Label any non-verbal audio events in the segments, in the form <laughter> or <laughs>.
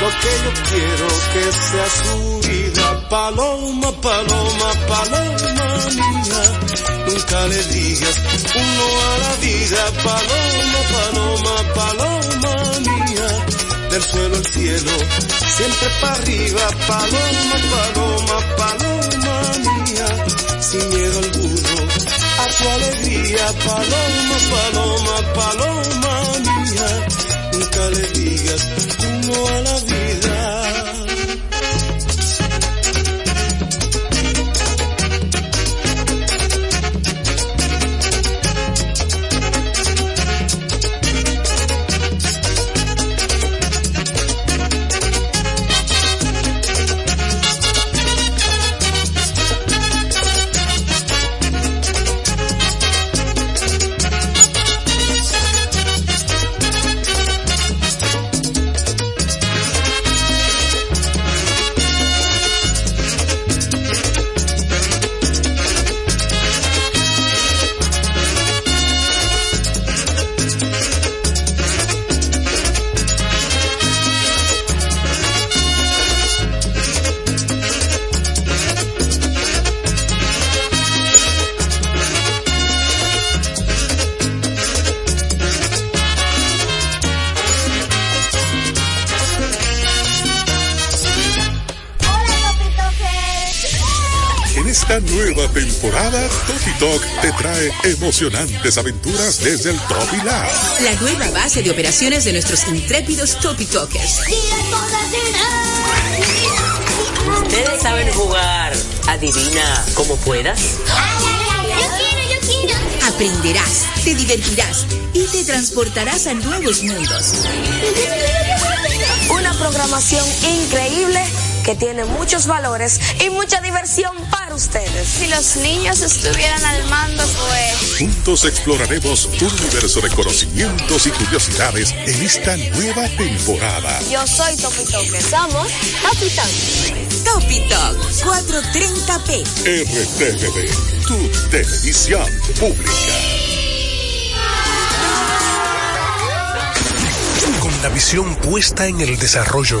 lo que yo quiero que sea su vida. Paloma, paloma, paloma mía, nunca le digas uno a la vida. Paloma, paloma, paloma mía, del suelo al cielo, siempre para arriba. Paloma, paloma, paloma mía, sin miedo alguno a tu alegría. Paloma, paloma, paloma mía, nunca le digas uno a la vida. Toki Talk te trae emocionantes aventuras desde el Topilab. La nueva base de operaciones de nuestros intrépidos Topi Talkers. Ustedes saben jugar. Adivina como puedas. Aprenderás, te divertirás y te transportarás a nuevos mundos. Una programación increíble que tiene muchos valores y mucha diversión para ustedes. Si los niños estuvieran al mando, pues... Juntos exploraremos un universo de conocimientos y curiosidades en esta nueva temporada. Yo soy Topi Toque. Somos Topi Toque. Topi Talk 430p. RTVD, tu televisión pública. Con la visión puesta en el desarrollo,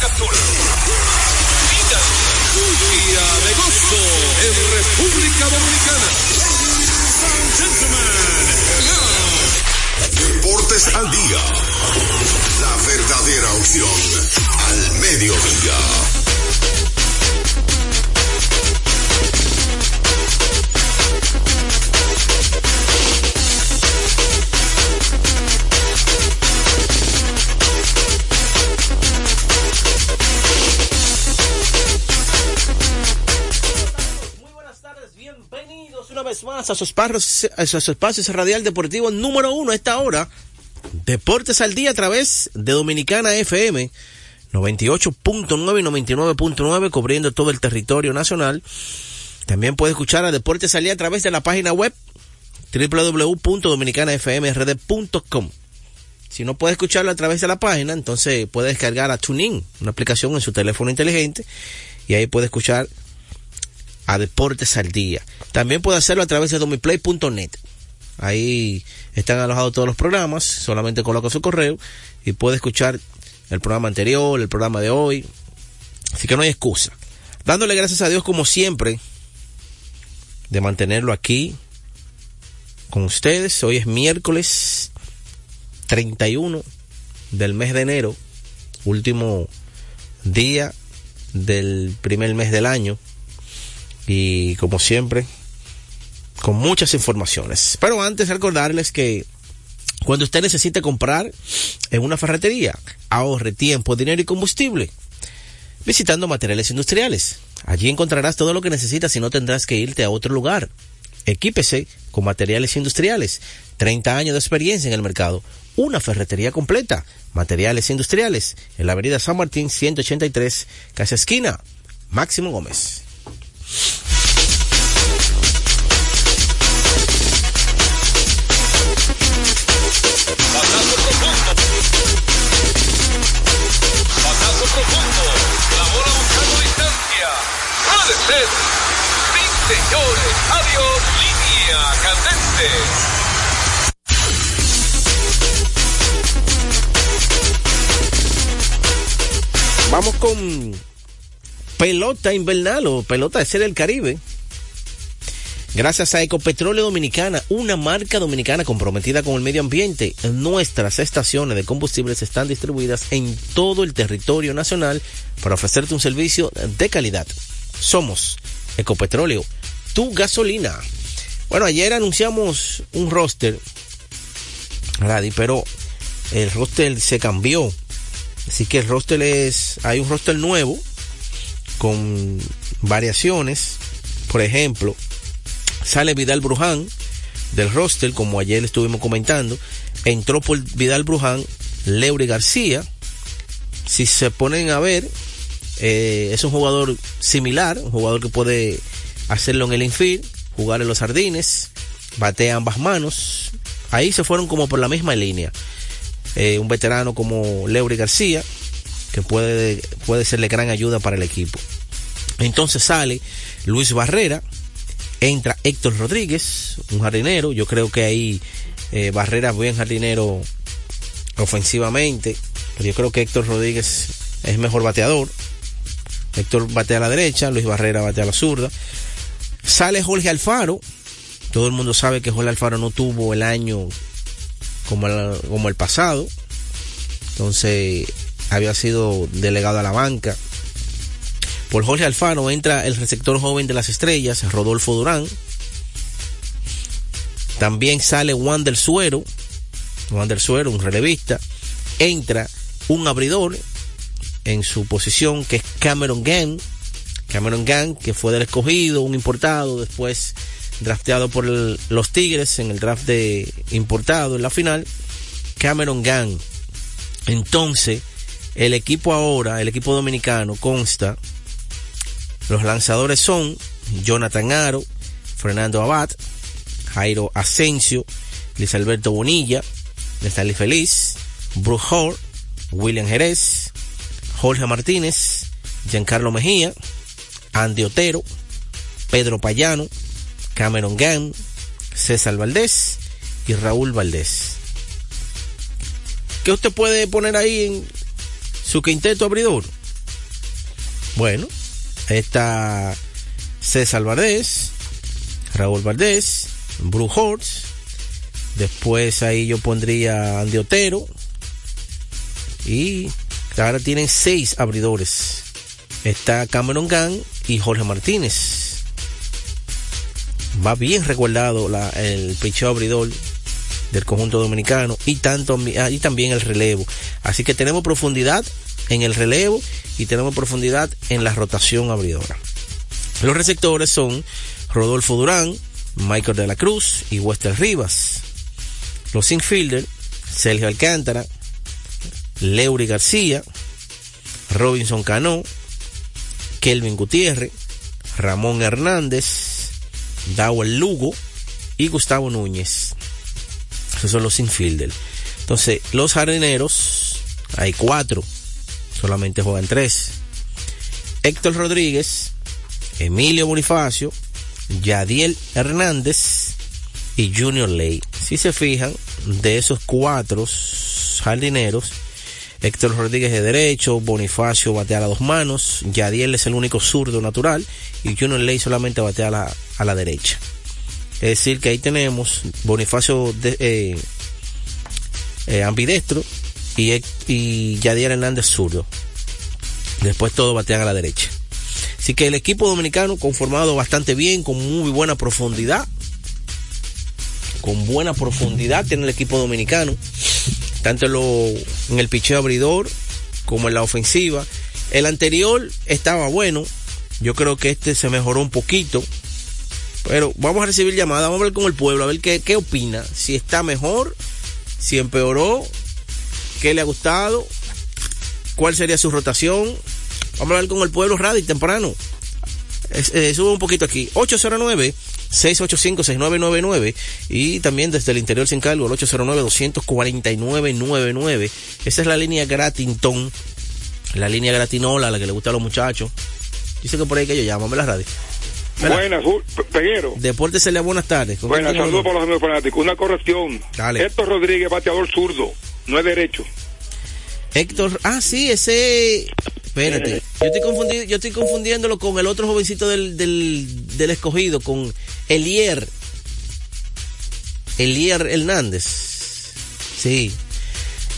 Captura. Mira. Día de gozo en República Dominicana. Deportes al día. La verdadera opción al mediodía. A sus, parros, a sus espacios radial deportivo número uno a esta hora. Deportes al día a través de Dominicana FM 98.9 y 99.9 cubriendo todo el territorio nacional. También puede escuchar a Deportes al día a través de la página web www.dominicanafmrd.com. Si no puede escucharlo a través de la página, entonces puede descargar a TuneIn, una aplicación en su teléfono inteligente, y ahí puede escuchar a Deportes al Día. También puede hacerlo a través de domiplay.net. Ahí están alojados todos los programas, solamente coloca su correo y puede escuchar el programa anterior, el programa de hoy. Así que no hay excusa. Dándole gracias a Dios como siempre de mantenerlo aquí con ustedes. Hoy es miércoles 31 del mes de enero, último día del primer mes del año y como siempre con muchas informaciones. Pero antes recordarles que cuando usted necesite comprar en una ferretería, ahorre tiempo, dinero y combustible visitando materiales industriales. Allí encontrarás todo lo que necesitas y no tendrás que irte a otro lugar. Equípese con materiales industriales. 30 años de experiencia en el mercado. Una ferretería completa. Materiales industriales. En la avenida San Martín 183, casa esquina. Máximo Gómez. Candente. Vamos con pelota invernal o pelota de ser el Caribe. Gracias a Ecopetróleo Dominicana, una marca dominicana comprometida con el medio ambiente, nuestras estaciones de combustibles están distribuidas en todo el territorio nacional para ofrecerte un servicio de calidad. Somos Ecopetróleo, tu gasolina. Bueno, ayer anunciamos un roster, pero el roster se cambió. Así que el roster es, hay un roster nuevo con variaciones. Por ejemplo, sale Vidal Bruján del roster, como ayer estuvimos comentando. Entró por Vidal Bruján, Leury García. Si se ponen a ver, eh, es un jugador similar, un jugador que puede hacerlo en el infield, jugar en los jardines, batea ambas manos. Ahí se fueron como por la misma línea. Eh, un veterano como Leury García, que puede, puede serle gran ayuda para el equipo. Entonces sale Luis Barrera, entra Héctor Rodríguez, un jardinero. Yo creo que ahí eh, Barrera buen jardinero ofensivamente, pero yo creo que Héctor Rodríguez es mejor bateador. Héctor batea a la derecha, Luis Barrera batea a la zurda. Sale Jorge Alfaro. Todo el mundo sabe que Jorge Alfaro no tuvo el año como el, pasado. Entonces había sido delegado a la banca. Por Jorge Alfaro entra el receptor joven de las estrellas, Rodolfo Durán. También sale Juan del Suero, Juan del Suero, un relevista. Entra un abridor en su posición que es Cameron Gann. Cameron Gann, que fue del escogido, un importado, después drafteado por los Tigres en el draft de importado en la final. Cameron Gann. Entonces, el equipo ahora, el equipo dominicano, consta. Los lanzadores son Jonathan Aro, Fernando Abad, Jairo Asensio, Luis Alberto Bonilla, Nestalí Feliz, Bruce Hall, William Jerez, Jorge Martínez, Giancarlo Mejía, Andy Otero, Pedro Payano, Cameron Gann, César Valdés y Raúl Valdés. ¿Qué usted puede poner ahí en su quinteto abridor? Bueno, está César Valdés, Raúl Valdés, Bruce Hortz, después ahí yo pondría Andy Otero y ahora tienen seis abridores. Está Cameron Gann y Jorge Martínez. Va bien recordado la, el picheo abridor del conjunto dominicano y tanto y también el relevo. Así que tenemos profundidad en el relevo y tenemos profundidad en la rotación abridora. Los receptores son Rodolfo Durán, Michael de la Cruz y Wester Rivas. Los infielder, Sergio Alcántara, Leury García, Robinson Cano, Kelvin Gutiérrez, Ramón Hernández, Dawel Lugo y Gustavo Núñez. Esos son los infielder. Entonces, los jardineros, hay cuatro, solamente juegan tres. Héctor Rodríguez, Emilio Bonifacio, Yadiel Hernández y Junior Ley. Si se fijan, de esos cuatro jardineros, Héctor Rodríguez de derecho, Bonifacio batea a las dos manos, Yadiel es el único zurdo natural y Junior Ley solamente batea a la, a la derecha. Es decir, que ahí tenemos Bonifacio de, eh, eh, ambidestro y, y Hernández zurdo. Después todo batean a la derecha. Así que el equipo dominicano conformado bastante bien, con muy buena profundidad. Con buena profundidad tiene el equipo dominicano. Tanto en, lo, en el picheo abridor como en la ofensiva. El anterior estaba bueno. Yo creo que este se mejoró un poquito. Pero vamos a recibir llamadas, vamos a ver con el pueblo, a ver qué, qué opina. Si está mejor, si empeoró, qué le ha gustado, cuál sería su rotación. Vamos a ver con el pueblo radio temprano. Es, eh, sube un poquito aquí. 809 685-6999 y también desde el interior sin cargo el 809-249-99. Esa es la línea Gratinton, la línea Gratinola, la que le gusta a los muchachos. Dice que por ahí que yo llamo, la radio. Buenas, Peguero. Deporte Celia, buenas tardes. ¿Con Buenas, saludos para los amigos fanáticos. Una corrección. Dale. Héctor Rodríguez, bateador zurdo, no es derecho. Héctor, ah, sí, ese. Espérate, yo estoy, confundido, yo estoy confundiéndolo con el otro jovencito del, del, del escogido, con Elier. Elier Hernández. Sí.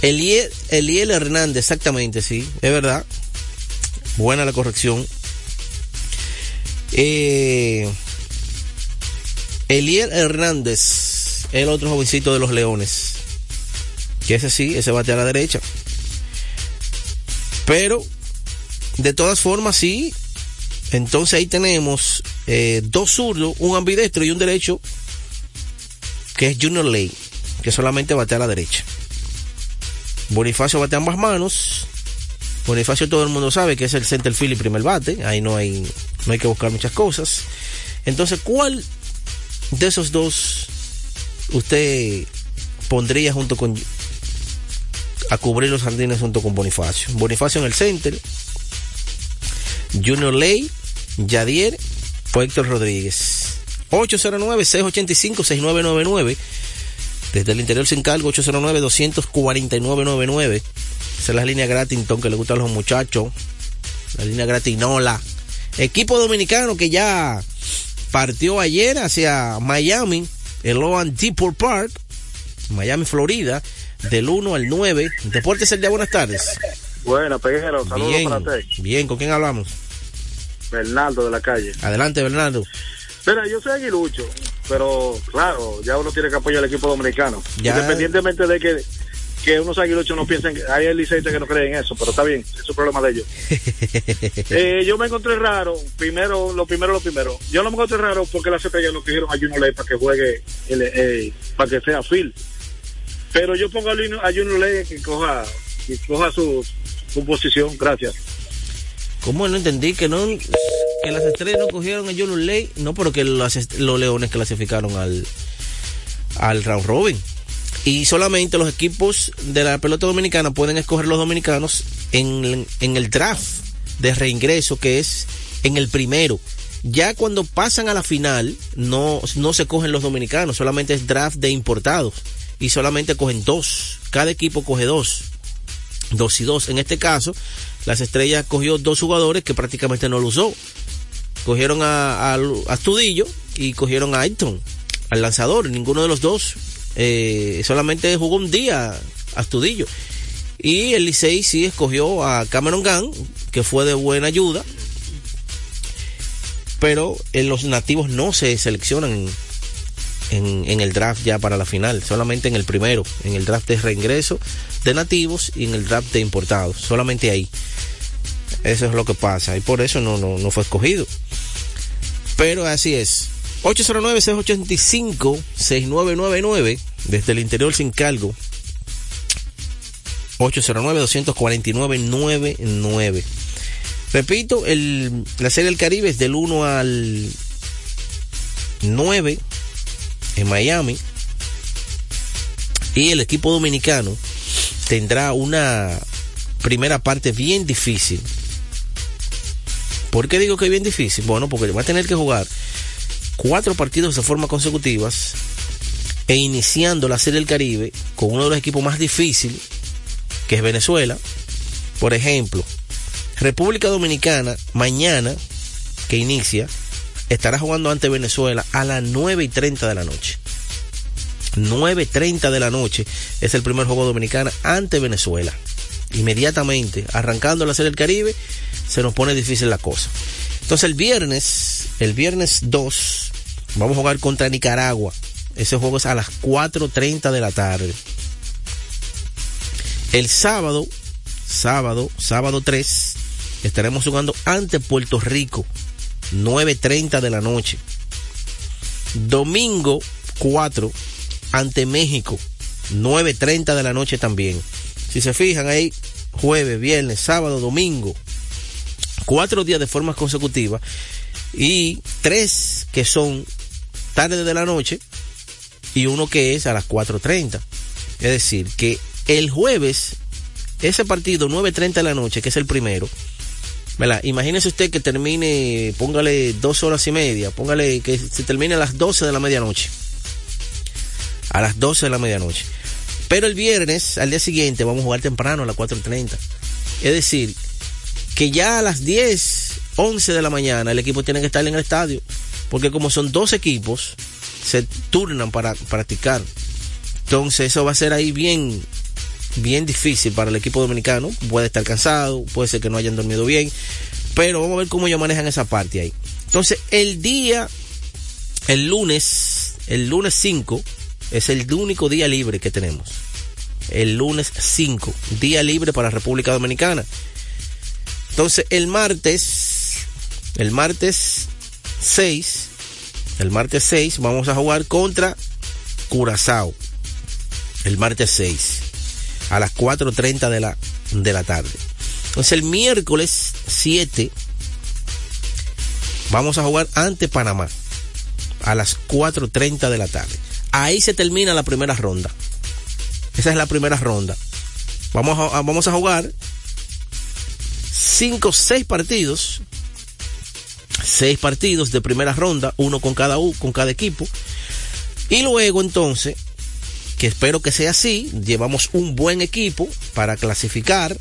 Elier, Eliel Hernández, exactamente, sí, es verdad. Buena la corrección. Eh, Elier Hernández, el otro jovencito de los Leones. Que ese sí, ese bate a la derecha. Pero, de todas formas, sí. Entonces ahí tenemos eh, dos zurdos, un ambidestro y un derecho, que es Junior Ley, que solamente bate a la derecha. Bonifacio bate a ambas manos. Bonifacio todo el mundo sabe que es el center field y primer bate. Ahí no hay, no hay que buscar muchas cosas. Entonces, ¿cuál de esos dos usted pondría junto con a cubrir los jardines junto con Bonifacio? Bonifacio en el center, Junior Ley, Yadier o Héctor Rodríguez. 809-685-6999. Desde el interior sin cargo, 809-249-99. Esa es la línea Gratington que le gusta a los muchachos. La línea Gratinola. Equipo dominicano que ya partió ayer hacia Miami, el Loan Depot Park, Miami, Florida, del 1 al 9. Deportes el día, buenas tardes. Bueno, Peguero, saludos Bien, para usted. bien, ¿con quién hablamos? Bernardo de la calle. Adelante, Bernardo. Mira, yo soy aguilucho, pero claro, ya uno tiene que apoyar al equipo dominicano. Ya. Independientemente de que, que unos aguiluchos no piensen, que hay licencia que no creen en eso, pero está bien, es un problema de ellos. <laughs> Eh, yo me encontré raro, primero, lo primero, lo primero. Yo no me encontré raro porque las estrellas no cogieron a Junior Ley para que juegue, el, eh, para que sea Phil. Pero yo pongo a Junior, a Junior Ley que coja, que coja su, su posición, gracias. ¿Cómo no entendí que no que las estrellas no cogieron a Junior Ley? No, porque las est- los leones clasificaron al al round robin. Y solamente los equipos de la pelota dominicana pueden escoger los dominicanos en, en el draft de reingreso, que es en el primero. Ya cuando pasan a la final, no, no se cogen los dominicanos, solamente es draft de importados. Y solamente cogen dos. Cada equipo coge dos. Dos y dos. En este caso, las estrellas cogió dos jugadores que prácticamente no lo usó. Cogieron a, a, a Astudillo y cogieron a Ayton, al lanzador. Ninguno de los dos eh, solamente jugó un día Astudillo. Y el Licey sí escogió a Cameron Gunn, que fue de buena ayuda. Pero los nativos no se seleccionan en, el draft ya para la final, solamente en el primero, en el draft de reingreso de nativos y en el draft de importados, solamente ahí. Eso es lo que pasa y por eso no, no, no fue escogido. Pero así es. 809-685-6999 desde el interior sin cargo. 809-249-99. Repito, el, la serie del Caribe es del 1 al 9 en Miami. Y el equipo dominicano tendrá una primera parte bien difícil. ¿Por qué digo que bien difícil? Bueno, porque va a tener que jugar cuatro partidos de forma consecutivas e iniciando la Serie del Caribe con uno de los equipos más difíciles, que es Venezuela. Por ejemplo, República Dominicana, mañana, que inicia, estará jugando ante Venezuela a las 9 y 30 de la noche. 9.30 de la noche es el primer juego dominicana ante Venezuela. Inmediatamente, arrancando la Serie del Caribe, se nos pone difícil la cosa. Entonces el viernes, el viernes 2, vamos a jugar contra Nicaragua. Ese juego es a las 4.30 de la tarde. El sábado, sábado, sábado 3, estaremos jugando ante Puerto Rico. 9.30 de la noche. Domingo 4 ante México, 9.30 de la noche también. Si se fijan ahí, jueves, viernes, sábado, domingo, cuatro días de forma consecutiva y tres que son tarde de la noche y uno que es a las 4.30. Es decir, que el jueves, ese partido 9.30 de la noche, que es el primero, ¿verdad? Imagínese usted que termine, póngale dos horas y media, póngale que se termine a las 12 de la medianoche. A las 12 de la medianoche. Pero el viernes, al día siguiente, vamos a jugar temprano a las 4.30. Es decir, que ya a las 10, 11 de la mañana el equipo tiene que estar en el estadio. Porque como son dos equipos, se turnan para practicar. Entonces eso va a ser ahí bien, bien difícil para el equipo dominicano. Puede estar cansado, puede ser que no hayan dormido bien. Pero vamos a ver cómo ellos manejan esa parte ahí. Entonces el día, el lunes, el lunes 5, es el único día libre que tenemos. El lunes 5, día libre para República Dominicana. Entonces, el martes, el martes 6, el martes 6 vamos a jugar contra Curazao. El martes 6, a las 4.30 de la, de la tarde. Entonces, el miércoles 7 vamos a jugar ante Panamá a las 4.30 de la tarde. Ahí se termina la primera ronda. Esa es la primera ronda. Vamos a, vamos a jugar cinco, seis partidos. Seis partidos de primera ronda, uno con cada, con cada equipo. Y luego entonces, que espero que sea así, llevamos un buen equipo para clasificar.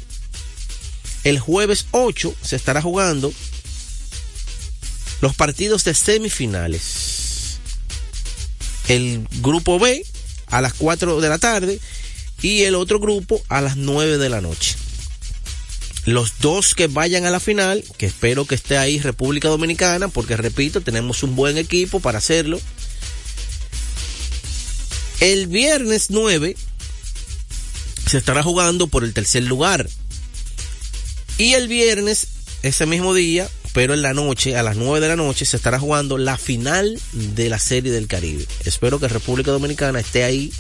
El jueves 8 se estará jugando los partidos de semifinales. El grupo B a las 4 de la tarde y el otro grupo a las 9 de la noche. Los dos que vayan a la final, que espero que esté ahí República Dominicana, porque repito, tenemos un buen equipo para hacerlo. El viernes 9 se estará jugando por el tercer lugar. Y el viernes, ese mismo día, pero en la noche, a las 9 de la noche, se estará jugando la final de la Serie del Caribe. Espero que República Dominicana esté ahí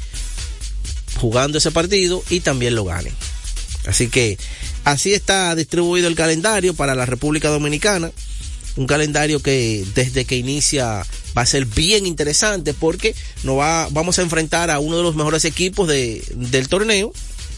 jugando ese partido y también lo gane. Así que así está distribuido el calendario para la República Dominicana. Un calendario que desde que inicia va a ser bien interesante porque nos va, vamos a enfrentar a uno de los mejores equipos de, del torneo,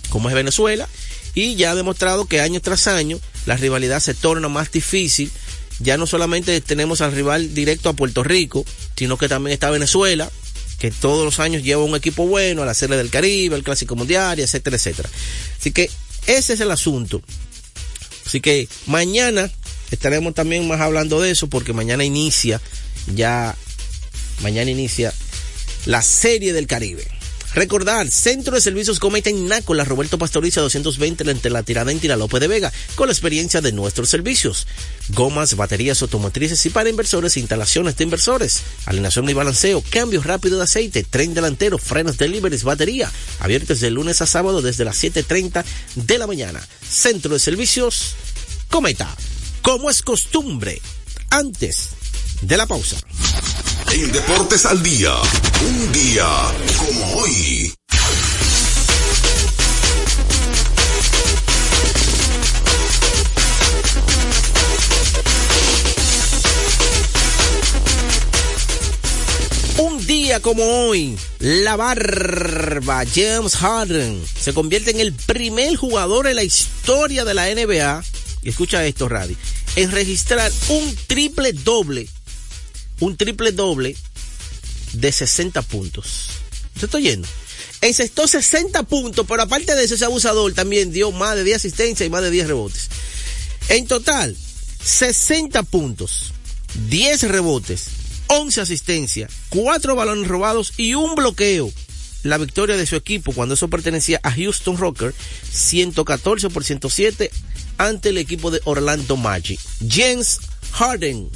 como es Venezuela, y ya ha demostrado que año tras año la rivalidad se torna más difícil. Ya no solamente tenemos al rival directo a Puerto Rico, sino que también está Venezuela, que todos los años lleva un equipo bueno a la Serie del Caribe, el Clásico Mundial, etcétera, etcétera. Así que ese es el asunto. Así que mañana estaremos también más hablando de eso porque mañana inicia ya, mañana inicia la Serie del Caribe. Recordar, Centro de Servicios Cometa en Roberto Pastoriza 220 entre la Tiradentes y la Lope de Vega, con la experiencia de nuestros servicios. Gomas, baterías automotrices y para inversores, instalaciones de inversores, alineación y balanceo, cambios rápido de aceite, tren delantero, frenos deliveries, batería, abiertos de lunes a sábado desde las 7.30 de la mañana. Centro de Servicios Cometa, como es costumbre, antes de la pausa. En Deportes al Día, un día como hoy. Un día como hoy, la barba James Harden se convierte en el primer jugador en la historia de la NBA, y escucha esto, Radi, en registrar un triple doble un triple doble de 60 puntos. ¿Se está yendo? Encestó 60 puntos, pero aparte de eso, ese abusador también dio más de 10 asistencias y más de 10 rebotes. En total, 60 puntos, 10 rebotes, 11 asistencias, 4 balones robados y un bloqueo. La victoria de su equipo cuando eso pertenecía a Houston Rocker, 114 por 107 ante el equipo de Orlando Magic. James Harden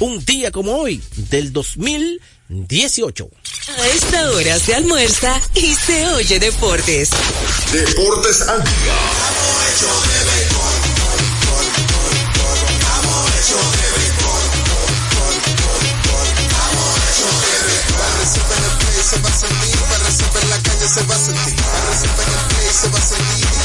un día como hoy del 2018. A esta hora se almuerza y se oye deportes. Deportes día. se va a sentir, para resolver en la calle se va a sentir, se va a sentir.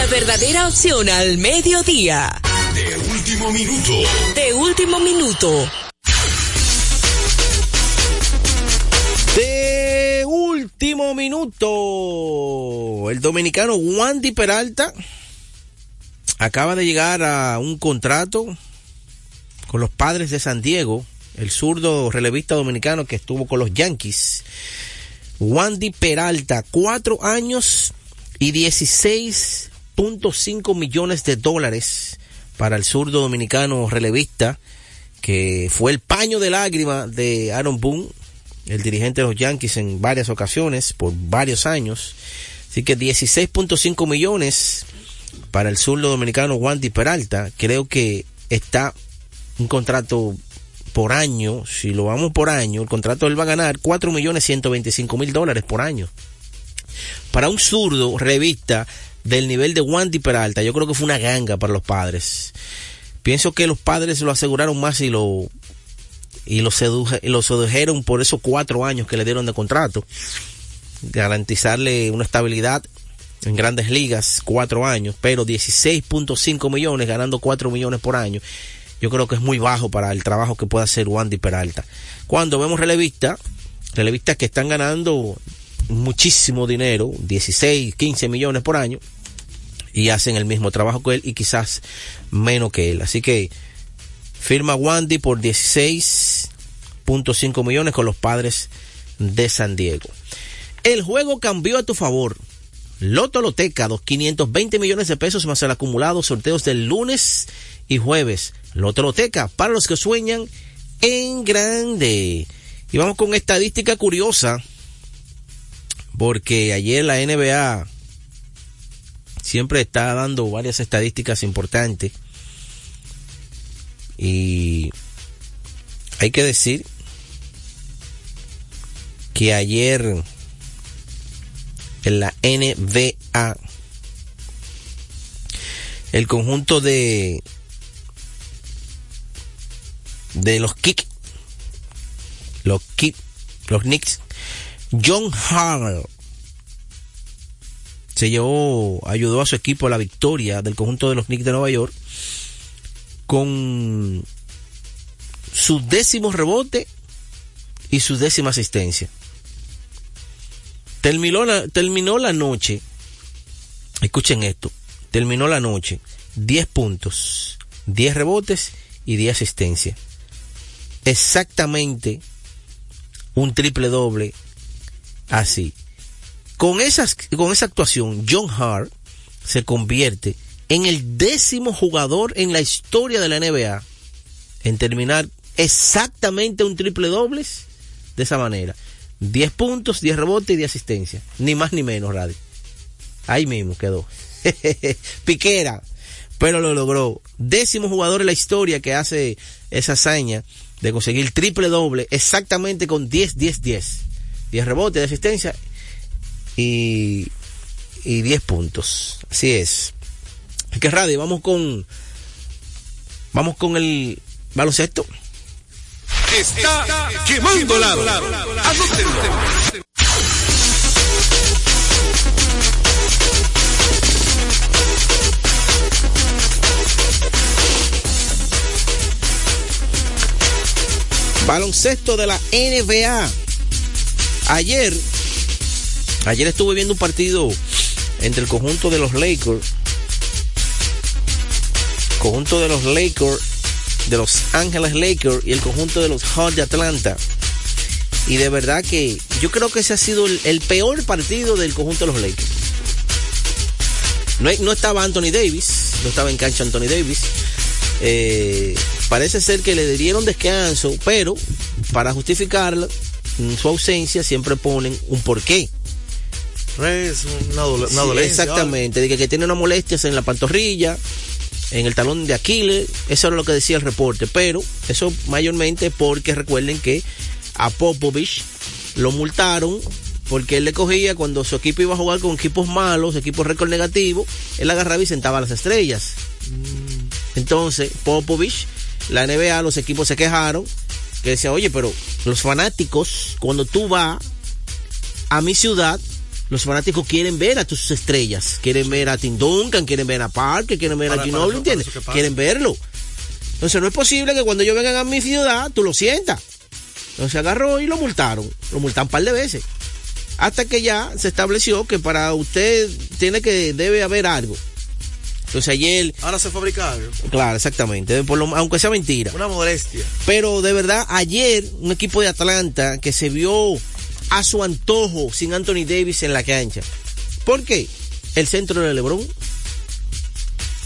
la verdadera opción al mediodía. De último minuto. De último minuto. De último minuto, el dominicano Wandy Peralta acaba de llegar a un contrato con los padres de San Diego, el zurdo relevista dominicano que estuvo con los Yankees. Wandy Peralta, cuatro años y 16.5 millones de dólares para el zurdo dominicano relevista, que fue el paño de lágrima de Aaron Boone, el dirigente de los Yankees en varias ocasiones, por varios años. Así que 16.5 millones para el zurdo dominicano Wandy Peralta. Creo que está un contrato por año, si lo vamos por año, el contrato él va a ganar 4 millones 125 mil dólares por año. Para un zurdo revista del nivel de Wandy Peralta, yo creo que fue una ganga para los padres. Pienso que los padres lo aseguraron más y lo y lo, seduje, lo sedujeron por esos cuatro años que le dieron de contrato. Garantizarle una estabilidad en grandes ligas, cuatro años, pero 16.5 millones, ganando 4 millones por año. Yo creo que es muy bajo para el trabajo que puede hacer Wandy Peralta. Cuando vemos relevistas, relevistas que están ganando muchísimo dinero, 16, 15 millones por año, y hacen el mismo trabajo que él y quizás menos que él. Así que firma Wandy por 16.5 millones con los padres de San Diego. El juego cambió a tu favor. Loto Loteca, dos 520 millones de pesos más el acumulado, sorteos del lunes y jueves. Loto Loteca, para los que sueñan en grande. Y vamos con estadística curiosa, porque ayer la NBA siempre está dando varias estadísticas importantes. Y hay que decir que ayer en la NBA el conjunto de de los Kick los Kick los Knicks John Hall se llevó ayudó a su equipo a la victoria del conjunto de los Knicks de Nueva York con su décimo rebote y su décima asistencia. Terminó la, terminó la noche, escuchen esto, terminó la noche, 10 puntos, 10 rebotes y 10 asistencias. Exactamente un triple doble así. Con, esas, con esa actuación, John Hart se convierte en el décimo jugador en la historia de la NBA en terminar exactamente un triple dobles de esa manera. 10 puntos, 10 rebotes y 10 asistencia. Ni más ni menos, Radio. Ahí mismo quedó. <laughs> Piquera. Pero lo logró. Décimo jugador en la historia que hace esa hazaña de conseguir triple doble exactamente con 10, 10, 10. 10 rebotes, de asistencia y, y 10 puntos. Así es. Que radio, vamos con. Vamos con el baloncesto. Está quemando lado. Baloncesto de la NBA. Ayer, ayer estuve viendo un partido entre el conjunto de los Lakers, conjunto de los Lakers, de los Ángeles Lakers y el conjunto de los Hawks de Atlanta. Y de verdad que yo creo que ese ha sido el, peor partido del conjunto de los Lakers. No, no, estaba Anthony Davis, no estaba en cancha Anthony Davis. Eh, parece ser que le dieron descanso, pero para justificarlo, su ausencia siempre ponen un porqué. Es una, dole una dolencia. Exactamente, que, que, tiene una molestia en la pantorrilla, en el talón de Aquiles, eso era lo que decía el reporte, pero eso mayormente porque recuerden que a Popovich lo multaron porque él le cogía cuando su equipo iba a jugar con equipos malos, equipos récord negativo, él agarraba y sentaba a las estrellas. Mm. Entonces, Popovich, la NBA, los equipos se quejaron, que decían, oye, pero los fanáticos, cuando tú vas a mi ciudad, los fanáticos quieren ver a tus estrellas, quieren ver a Tim Duncan, quieren ver a Parker, quieren ver para, a Ginobili, ¿entiendes? Quieren verlo. Entonces no es posible que cuando ellos vengan a mi ciudad, tú lo sientas. Entonces agarró y lo multaron, lo multaron un par de veces. Hasta que ya se estableció que para usted tiene que, debe haber algo. Entonces ayer. Ahora se fabrica algo. Claro, exactamente. Por lo, aunque sea mentira. Una molestia. Pero de verdad, ayer un equipo de Atlanta que se vio a su antojo sin Anthony Davis en la cancha. ¿Por qué? El centro de LeBron.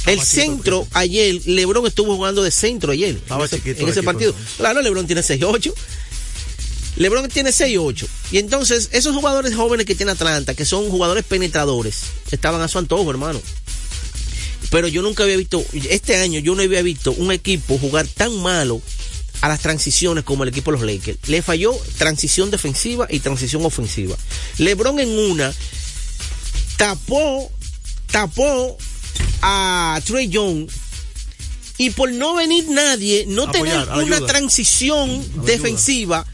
El centro ayer, LeBron estuvo jugando de centro ayer. en ese, en ese partido. Entonces. Claro, LeBron tiene 6-8. LeBron tiene 6-8. Y entonces, esos jugadores jóvenes que tiene Atlanta, que son jugadores penetradores, estaban a su antojo, hermano. Pero yo nunca había visto, este año yo no había visto un equipo jugar tan malo a las transiciones como el equipo de los Lakers. Le falló transición defensiva y transición ofensiva. LeBron en una tapó, tapó a Trey Young y por no venir nadie, no Apoyar, tener una ayuda. transición Ayuda. defensiva,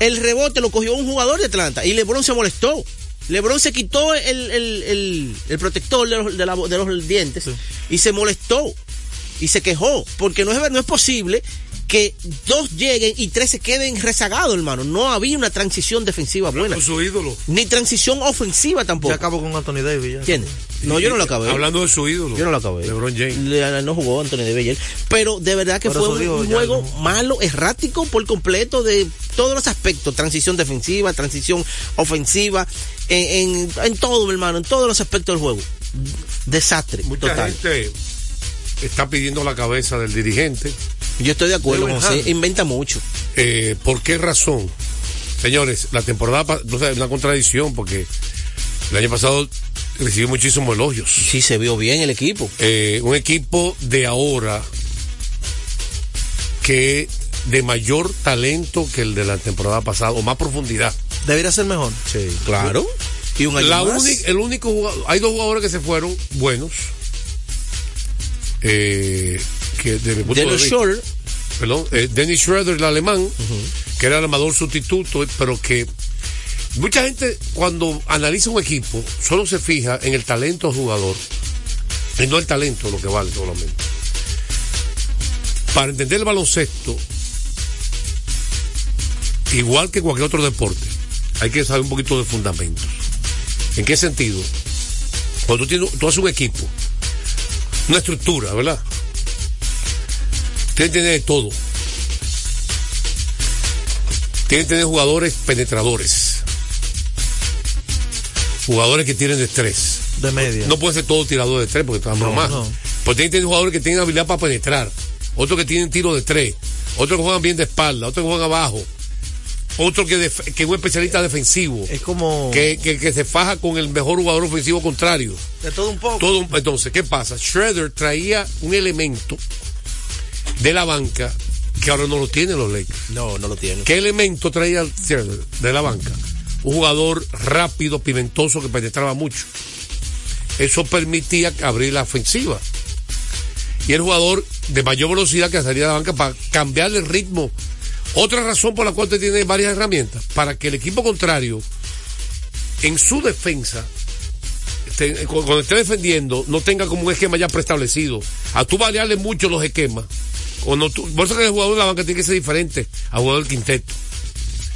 el rebote lo cogió un jugador de Atlanta y LeBron se molestó. LeBron se quitó el, el, el, el protector de los, de, la, de los dientes sí. y se molestó y se quejó porque no es, no es posible que dos lleguen y tres se queden rezagados, hermano. No había una transición defensiva buena. Con su ídolo. Ni transición ofensiva tampoco. Ya acabó con Anthony Davis. Ya. ¿Entiendes? No, yo no lo acabé. Hablando de su ídolo. Yo no lo acabé. LeBron James. Le, no jugó Anthony Davis ayer. Pero de verdad que fue un, digo, un ya juego no. malo, errático por completo de todos los aspectos. Transición defensiva, transición ofensiva, en, en, en todo, mi hermano, en todos los aspectos del juego. Desastre. Mucha total. gente está pidiendo la cabeza del dirigente. Yo estoy de acuerdo, José. Inventa mucho. Eh, ¿Por qué razón? Señores, la temporada no sé, es una contradicción porque el año pasado recibió muchísimos elogios. Sí, se vio bien el equipo. Eh, un equipo de ahora que de mayor talento que el de la temporada pasada o más profundidad. Debería ser mejor. Sí, claro. Y un año La más. el único jugador, hay dos jugadores que se fueron buenos. Eh, que desde mi punto De de Shore, perdón, eh, Dennis Schroeder, el alemán, que era el armador sustituto, pero que mucha gente cuando analiza un equipo solo se fija en el talento del jugador y no el talento lo que vale solamente. Para entender el baloncesto, igual que cualquier otro deporte, hay que saber un poquito de fundamentos. ¿En qué sentido? Cuando tú, tienes, tú haces un equipo, una estructura, ¿verdad? Tienes que tener de todo. Tienes que tener jugadores penetradores. Jugadores que tienen estrés. De media. No puede ser todo tirador de tres porque están No, bromas. no. Pues tienen que tener jugadores que tienen habilidad para penetrar. Otros que tienen tiro de tres. Otros que juegan bien de espalda. Otros que juegan abajo. Otro que, def- que es un especialista defensivo. Es como. Que, que, que se faja con el mejor jugador ofensivo contrario. De todo un poco. Todo, entonces, ¿qué pasa? Schroeder traía un elemento de la banca que ahora no lo tienen los Lakers. no, no lo tiene. ¿Qué elemento traía de la banca? Un jugador rápido, pimentoso, que penetraba mucho. eso permitía abrir la ofensiva. Y el jugador de mayor velocidad que salía de la banca para cambiarle el ritmo. Otra razón por la cual usted tiene varias herramientas, para que el equipo contrario, en su defensa, cuando esté defendiendo, no tenga como un esquema ya preestablecido. A tú variarle mucho los esquemas. Cuando tú, por eso que el jugador de la banca tiene que ser diferente al jugador del quinteto.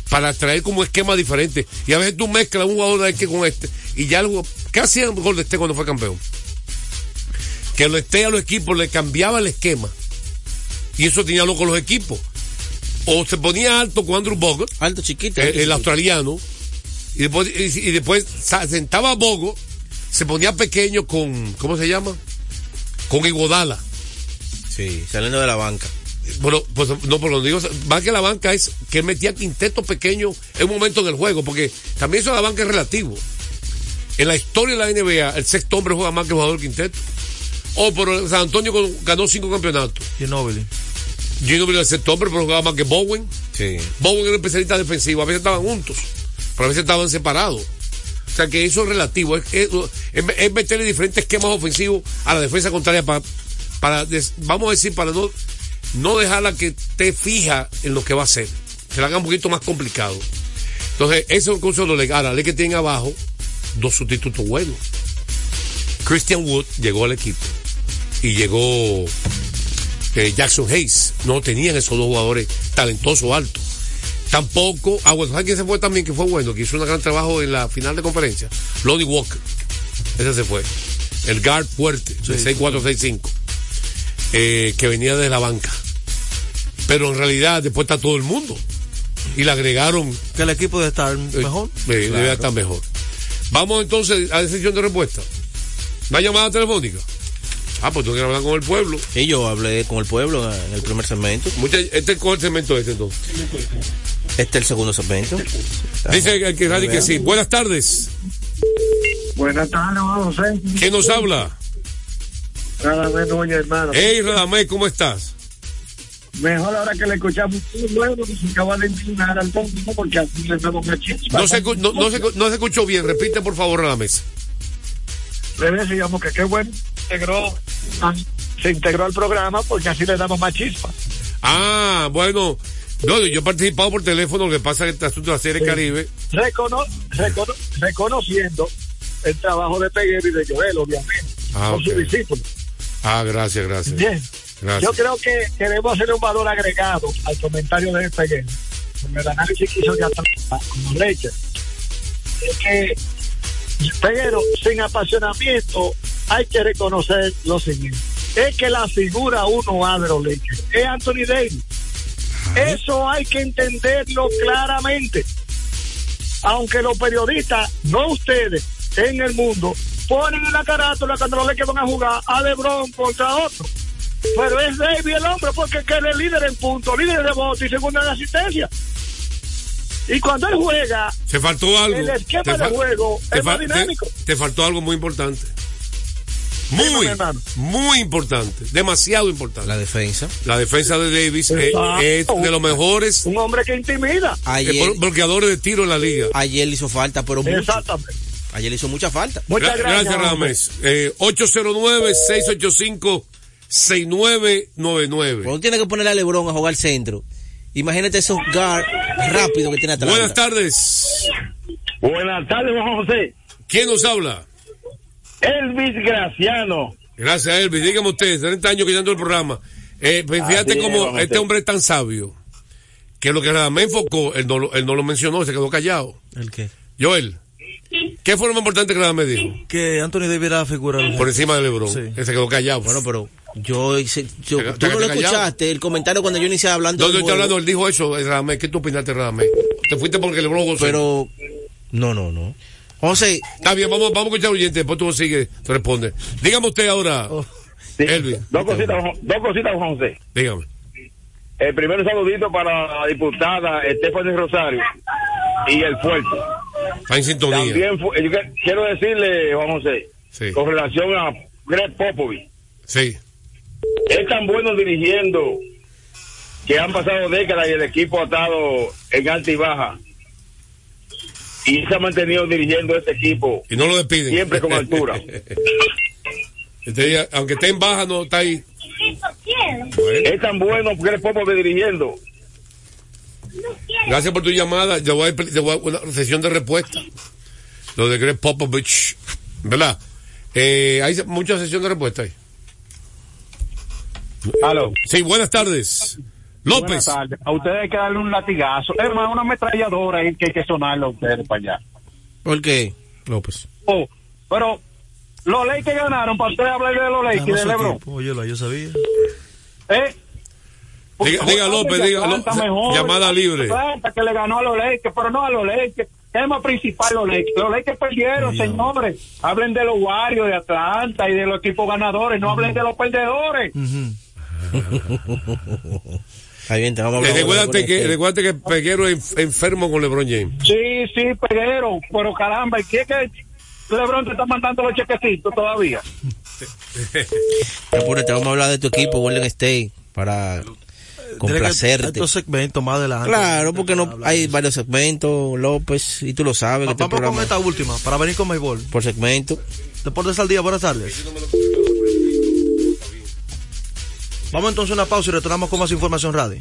Para traer como esquema diferente. Y a veces tú mezclas un jugador de este con este. Y ya el jugador- ¿Qué hacía Golden State cuando fue campeón? Que lo esté a los equipos le cambiaba el esquema. Y eso tenía loco los equipos. O se ponía alto con Andrew Bogut. Alto chiquito. El, el australiano. Y después, y, y después sa- sentaba a Bogo, se ponía pequeño con, ¿cómo se llama? Con Iguodala. Sí, saliendo de la banca. Bueno, pues no, por lo digo, más que la banca es que él metía quinteto pequeño en un momento del juego, porque también eso de la banca es relativo. En la historia de la NBA, el sexto hombre juega más que el jugador quinteto. O por San Antonio ganó cinco campeonatos. Ginobili. Ginobili era el sexto hombre, pero jugaba más que Bowen. Sí. Bowen era un especialista defensivo, a veces estaban juntos, pero a veces estaban separados. O sea que eso es relativo, es, es, es- es meterle diferentes esquemas ofensivos a la defensa contraria para, para vamos a decir, para no, no dejarla que esté fija en lo que va a hacer. Se la haga un poquito más complicado. Entonces, eso es un consejo legal. Ahora, le que tiene abajo dos sustitutos buenos. Christian Wood llegó al equipo y llegó eh, Jackson Hayes. No tenían esos dos jugadores talentosos altos. Tampoco, ah, bueno, ¿sabes quién se fue también? Que fue bueno, que hizo un gran trabajo en la final de conferencia. Lonnie Walker. Ese se fue. El guard fuerte, de 6-4-6-5. Eh, que venía de la banca. Pero en realidad después está todo el mundo. Y le agregaron. Que el equipo debe estar mejor. Eh, debe estar mejor. Vamos entonces a la sesión de respuesta. ¿Una llamada telefónica? Ah, pues tú quieres hablar con el pueblo. Y yo hablé con el pueblo en el primer segmento. Mucha- este es el segmento este entonces. Este es el segundo segmento. Dice el que que sí. Buenas tardes. Buenas tardes, José. ¿Quién nos habla? Menos, oye, hermano. Hey, Radamés, ¿cómo estás? Mejor ahora que le escuchamos bueno que se acaba de inclinar al tonto porque así le damos una chispa. No se, no, no se, no se escuchó bien. Repite, por favor, Radamés. Revés, digamos que qué bueno. Integró, ah, se integró al programa porque así le damos más chispa. Ah, bueno. No, yo he participado por teléfono. Lo que pasa que este asunto de la Serie Caribe. Recono- recono- reconociendo el trabajo de Peguero y de Joel, obviamente. Ah, con ok. su discípulo. Ah, gracias, gracias. Bien. Gracias. Yo creo que queremos hacer un valor agregado al comentario de Peguero. Con el análisis que hizo de con leche. Es que Peguero, sin apasionamiento, hay que reconocer lo siguiente. Es que la figura uno A de los Lakers es Anthony Davis. Eso hay que entenderlo claramente. Aunque los periodistas, no ustedes, en el mundo, ponen en la carátula cuando los Lakers van a jugar a LeBron contra otro. Pero es Davis el hombre porque es que él es líder en puntos, líder de votos y segundo en asistencia. Y cuando él juega, Se faltó algo. el esquema Te de juego te es más te- dinámico. Te, faltó algo muy importante. Muy, muy importante. Demasiado importante. La defensa. La defensa de Davis eh, es de los mejores Un hombre que intimida. Ayer, eh, bloqueadores de tiro en la liga. ayer le hizo falta, pero mucho. Exactamente. Ayer le hizo mucha falta. Muchas Gra- gracias. gracias. Rames. Eh, 809-685-6999. Cuando tiene que ponerle a Lebron a jugar centro, imagínate esos guard rápidos que tiene atrás. Buenas tardes. Buenas tardes, Juan José. ¿Quién nos habla? Elvis Graciano. Gracias, Elvis. Dígame usted, 30 años que ya ando el programa. Eh, pues fíjate cómo este hombre es tan sabio que lo que nada me enfocó, él no, lo- él no lo mencionó, se quedó callado. ¿El qué? Joel, ¿qué fue lo más importante que nada me dijo? Que Anthony Davis era la figura del- Por encima de LeBron. Sí. Él se quedó callado. Bueno, pero yo hice. Yo, Te- tú te no lo callado. escuchaste, el comentario cuando yo inicié hablando. No, yo estoy hablando, él dijo eso, eh, Radamés. ¿Qué tú opinaste, Radamés? Te fuiste porque LeBron gozó. Pero. No, no, no. José, Está bien, vamos, vamos a escuchar al oyente, después tú sigues, te responde. Dígame usted ahora, Elvis. Dos cositas, dos cositas, José. Dígame. El primer saludito para la diputada Estefany Rosario y el fuerte. Está en sintonía. También yo quiero decirle, Juan José, Sí. con relación a Greg Popovich, Sí. es tan bueno dirigiendo que han pasado décadas y el equipo ha estado en alta y baja. y se ha mantenido dirigiendo este equipo. Y no lo despiden. Siempre con altura. <laughs> Este aunque esté en baja, no está ahí. Es tan bueno el Popovich dirigiendo. Gracias por tu llamada. Yo voy a, yo voy a una sesión de respuesta. Lo de Greg Popovich. ¿Verdad? Eh, hay mucha sesión de respuesta ahí. Aló. Sí, buenas tardes. López. Buenas tardes. A ustedes hay que darle un latigazo. Es más, una ametralladora ahí que hay que sonarle a ustedes para allá. ¿Por qué, López? Oh, pero los Lakers que ganaron, para ustedes hablar de los Lakers y de LeBron. Oye, yo sabía. ¿Eh? Diga, diga López, diga López. mejor. <laughs> Llamada libre. Que le ganó a los Lakers, pero no a los Lakers. Tema principal los Lakers. Los Lakers perdieron, señores. Hablen de los Warriors de Atlanta y de los equipos ganadores, no hablen de los perdedores. <laughs> Está bien, te vamos a Eh, hablar. Recuérdate que, recuérdate que Peguero es enfermo con LeBron James. Sí, sí, Peguero, pero caramba, ¿y qué es que LeBron te está mandando los chequecitos todavía? <laughs> Apúrate, vamos a hablar de tu equipo, Golden State, para complacerte. Estos segmentos más adelante. Claro, porque no hay varios segmentos, López, y tú lo sabes. que este Vamos con programa esta última, para venir con béisbol. por segmento. Deportes al día, buenas tardes. Vamos entonces a una pausa y retornamos con más información radio.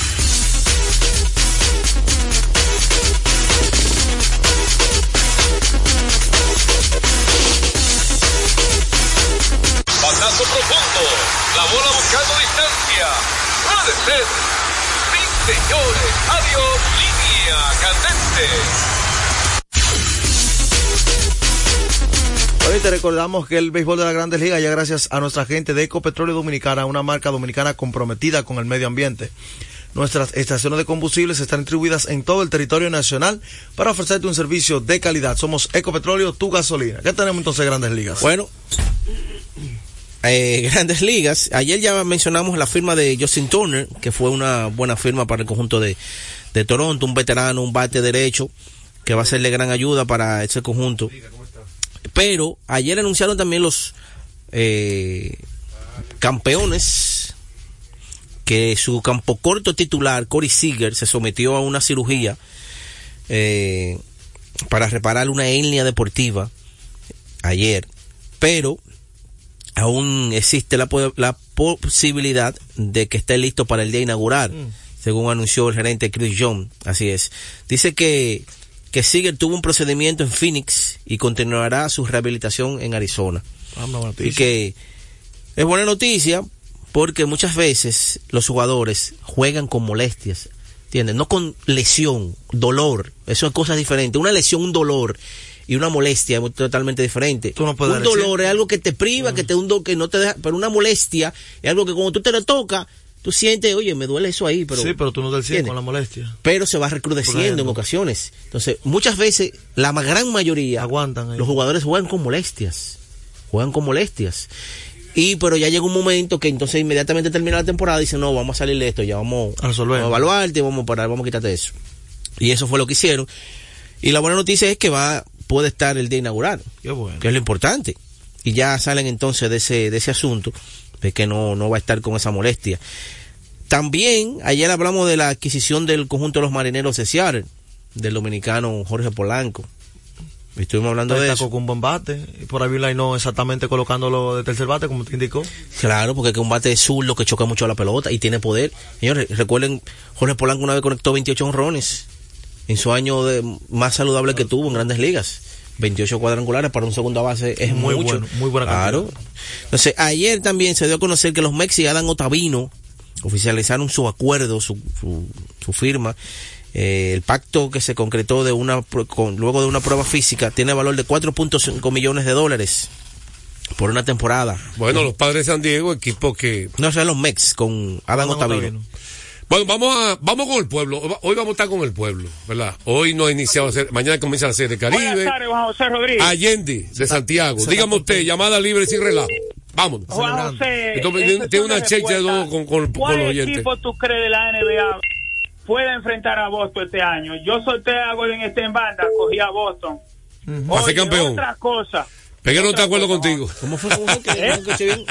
Bola buscando distancia. Puede ser. Sí, señores. Adiós. Línea candente. Hoy te recordamos que el béisbol de la Grandes Ligas ya gracias a nuestra gente de Ecopetróleo Dominicana, una marca dominicana comprometida con el medio ambiente. Nuestras estaciones de combustibles están distribuidas en todo el territorio nacional para ofrecerte un servicio de calidad. Somos Ecopetróleo, tu gasolina. ¿Qué tenemos entonces Grandes Ligas? Bueno, eh, <laughs> grandes ligas. Ayer ya mencionamos la firma de Justin Turner, que fue una buena firma para el conjunto de, de Toronto, un veterano, un bate derecho, que va a serle gran ayuda para ese conjunto. Pero ayer anunciaron también los eh, campeones que su campo corto titular, Corey Seager, se sometió a una cirugía eh, para reparar una hernia deportiva ayer, pero aún existe la, po- la posibilidad de que esté listo para el día inaugural, según anunció el gerente Chris John. Así es. Dice que, que Seager tuvo un procedimiento en Phoenix y continuará su rehabilitación en Arizona. Ah, una buena Y que es buena noticia porque muchas veces los jugadores juegan con molestias, ¿entiendes? No con lesión, dolor, eso es cosas diferentes. Una lesión, un dolor y una molestia es totalmente diferente. puedes un dolor es algo que te priva, que te un do- que no te deja, pero una molestia es algo que cuando tú te lo tocas, tú sientes, oye, me duele eso ahí, pero sí, pero tú no del 100 ¿entiendes? con la molestia. pero se va recrudeciendo en ocasiones. Entonces, muchas veces, la gran mayoría, Aguantan ahí. los jugadores juegan con molestias. Juegan con molestias. Y pero ya llega un momento que entonces inmediatamente termina la temporada y dice, no, vamos a salir de esto, ya vamos a, vamos a evaluarte, vamos a parar, vamos a quitarte eso. Y eso fue lo que hicieron. Y la buena noticia es que va, puede estar el día inaugural, Qué bueno. que es lo importante. Y ya salen entonces de ese, de ese asunto, de que no, no va a estar con esa molestia. También, ayer hablamos de la adquisición del conjunto de los marineros de Seattle, del dominicano Jorge Polanco. Estuvimos hablando de eso. con un buen bate. Y por ahí no exactamente colocándolo de tercer bate, como te indicó. Claro, porque es un bate zurdo que choca mucho la pelota y tiene poder. Señores, recuerden, Jorge Polanco una vez conectó 28 honrones en su año de, más saludable que tuvo en grandes ligas. 28 cuadrangulares para un segundo base es Muy mucho. bueno, muy buena Claro. Entonces, ayer también se dio a conocer que los Mexi y Adam Otavino oficializaron su acuerdo, su, su, su firma. Eh, el pacto que se concretó de una con, luego de una prueba física tiene valor de 4.5 millones de dólares por una temporada. Bueno, los padres de San Diego, equipo que... No, o sea, los Mex con Adam Otavino. Bueno, vamos a, vamos con el pueblo. Hoy vamos a estar con el pueblo, ¿verdad? Hoy no ha iniciado, a ser- mañana comienza la serie Buenas Caribe. tardes, Juan José Rodríguez. Allende, de Santiago. Dígame usted, llamada libre sin relajo. Vámonos. Juan José, Entonces, tiene una checha de dos con, con, con ¿Cuál los oyentes. equipo tú crees de la NBA puede enfrentar a Boston este año? Yo solté a Golden State en banda, cogí a Boston. Va a ser Oye, campeón. Otra cosa. Peguero no está de acuerdo contigo. ¿Cómo fue? ¿Eh?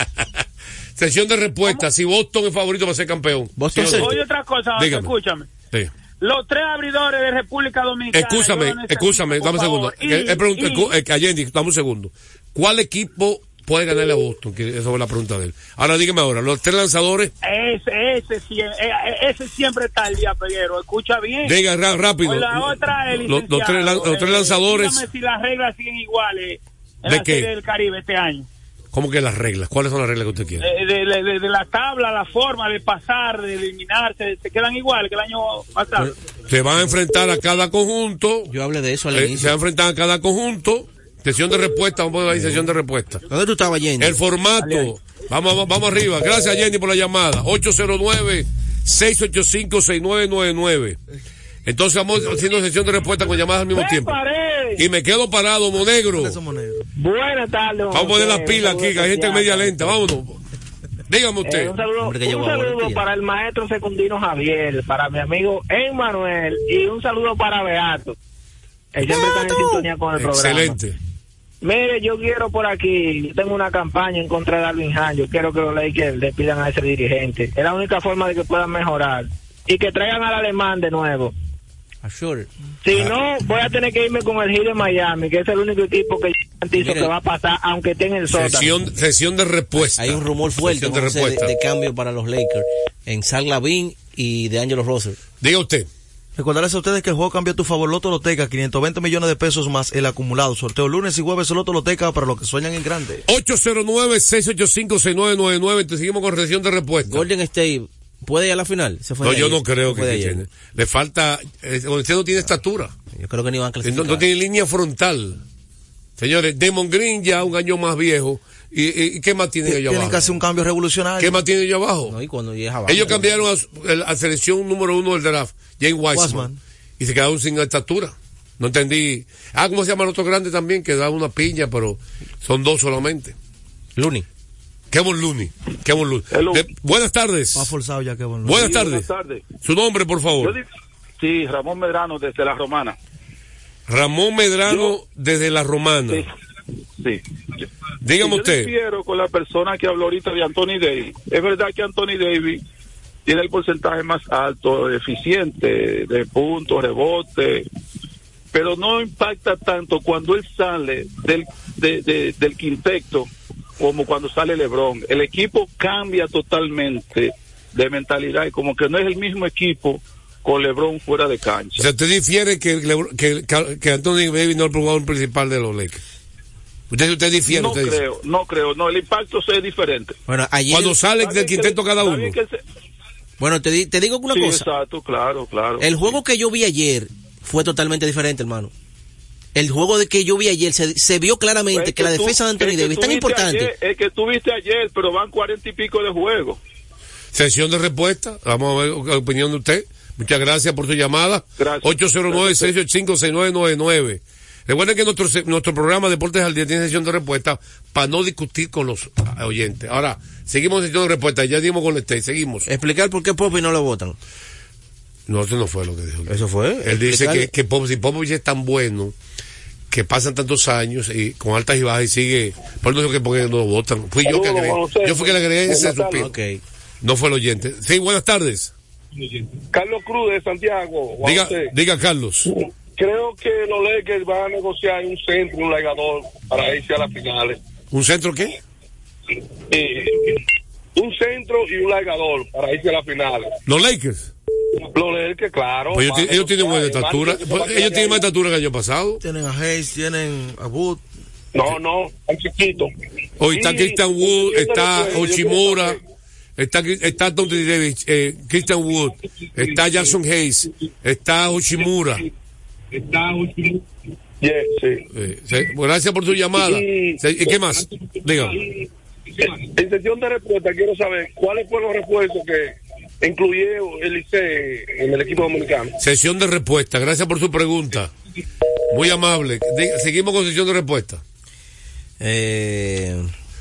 Sesión de respuesta. Si Boston es favorito para ser campeón. Boston Sí. Oye, otra cosa, Dígame. escúchame. Sí. Los tres abridores de República Dominicana. Escúchame, necesito, escúchame, dame un segundo. Y- Eh, eh, y- eh, Allende, dame un segundo. ¿Cuál equipo puede ganarle a Boston? Que esa fue la pregunta de él. Ahora dígame ahora, los tres lanzadores, Ese, ese, sie- eh, ese siempre está al día, Peguero. Escucha bien. diga ra- rápido. O la otra, el Los- los tres los tres lanzadores- dígame si las reglas siguen iguales en ¿De la qué? Serie del Caribe este año. ¿Cómo que las reglas? ¿Cuáles son las reglas que usted quiere? Eh, De, de- de- de la tabla, la forma de pasar, de eliminarse, se quedan iguales que el año pasado. Se van a enfrentar a cada conjunto. Yo hablé de eso al Eh, inicio. se van a enfrentar a cada conjunto. Sesión de respuesta, vamos a ahí sesión de respuesta. ¿Dónde tú estabas, Jenny? El formato. Vamos, vamos, vamos arriba. Gracias, Jenny, por la llamada. 809-685-6999. Entonces vamos haciendo sesión de respuesta con llamadas al mismo tiempo. Y me quedo parado, monegro. Buenas tardes. Vamos a poner las pilas aquí, que hay gente media lenta. Vámonos. Dígame usted. Eh, un saludo, Hombre, que un saludo para el maestro secundino Javier, para mi amigo Emmanuel y un saludo para Beato. Ellos siempre están en sintonía con el programa. Excelente. Mire, yo quiero por aquí, yo tengo una campaña en contra de Darwin Han, yo quiero que los Lakers le pidan a ese dirigente. Es la única forma de que puedan mejorar. Y que traigan al alemán de nuevo. Sure. Si no, voy a tener que irme con el Heat de Miami, que es el único equipo que yo garantizo que va a pasar, aunque esté en el sótano. Sesión, sesión de respuesta. Hay un rumor fuerte de José, de, respuesta. de cambio para los Lakers en Zach Lavin y de Angelo Russell. Diga usted. Recordarles a ustedes que el juego cambia a tu favor Loto Loteca, 520 millones de pesos más el acumulado. Sorteo lunes y jueves Loto Loteca para los que sueñan en grande. 809-685-6999. Te seguimos con sesión de respuesta. Golden State puede ir a la final. Se fue No, yo ayer. no creo que tiene. Le falta. eh, usted no tiene estatura. Yo creo que ni van a No, clasificar. no tiene línea frontal. Señores, Demon Green ya un año más viejo. ¿Y, y- qué más tienen allá Tienen abajo? que hacer un cambio revolucionario. ¿Qué más tienen allá abajo? No, y cuando abajo. Ellos cambiaron a, a selección número uno del draft, James Wiseman, Wiseman. y se quedaron sin estatura. No entendí. Ah, ¿cómo se llama el otro grande también? Que da una piña, pero son dos solamente. Looney. Kevin Looney. Kevin Looney. De- buenas tardes. Va forzado ya que bueno. Buenas Sí, tardes. buenas tardes. Su nombre, por Yo favor. di- Sí, Ramón Medrano desde La Romana. Ramón Medrano desde La Romana. Sí. Dígame yo usted. difiero con la persona que habló ahorita de Anthony Davis. Es verdad que Anthony Davis tiene el porcentaje más alto, eficiente, de puntos, rebote, pero no impacta tanto cuando él sale del, de- de- del quinteto como cuando sale LeBron. El equipo cambia totalmente de mentalidad y como que no es el mismo equipo con LeBron fuera de cancha. O sea, usted difiere que, que, que- Anthony Davis no es el jugador principal de los Lakers. Usted, usted difiere, No usted dice. creo, no creo, no, el impacto es diferente. Bueno, ayer. Cuando sale del quinteto cada uno. se- Bueno, te, te digo una Sí, cosa. exacto, claro, claro. El juego que yo vi ayer fue totalmente diferente, hermano. El juego de que yo vi ayer se, se vio claramente Es que, la tú- defensa de Anthony Davis es tan importante. ayer, es que tú viste ayer, pero van cuarenta y pico de juegos. Sesión de respuesta. Vamos a ver la opinión de usted. Muchas gracias por su llamada. 809-685-6999. Recuerden que nuestro, se- nuestro programa Deportes al Día tiene sesión de respuesta para no discutir con los oyentes. Ahora, seguimos en sesión de respuesta. Ya dimos con este, seguimos. Explicar por qué Popi no lo votan. No, eso no fue lo que dijo. Eso fue. Él dice que, que Popovich es tan bueno, que pasan tantos años y con altas y bajas y sigue. Por eso que porque no votan. Fui yo que agregué. Yo fui que le agregué ese suspiro. No fue el oyente. Sí, buenas tardes. Carlos Cruz de Santiago. Diga, diga Carlos. Creo que los Lakers van a negociar un centro, un legador para irse a las finales. ¿Un centro qué? Eh, un centro y un largador para irse a las finales. Los Lakers. Los Lakers, claro. Pues ellos, tienen buena estatura. Pues ellos tienen más estatura que el año pasado. Tienen a Hayes, tienen a Wood. No, no, un chiquito. Hoy está Christian Wood, está Ochimura, está, está Anthony Davis, eh, Christian Wood, está Jackson Hayes, está Ochimura. Está Yes, sí. Eh, gracias por su llamada. ¿Y qué más? Diga. En sesión de respuesta quiero saber cuáles fueron los refuerzos que incluyó el ICE en el equipo dominicano. Sesión de respuesta. Gracias por su pregunta. Muy amable. Seguimos con sesión de respuesta. Eh,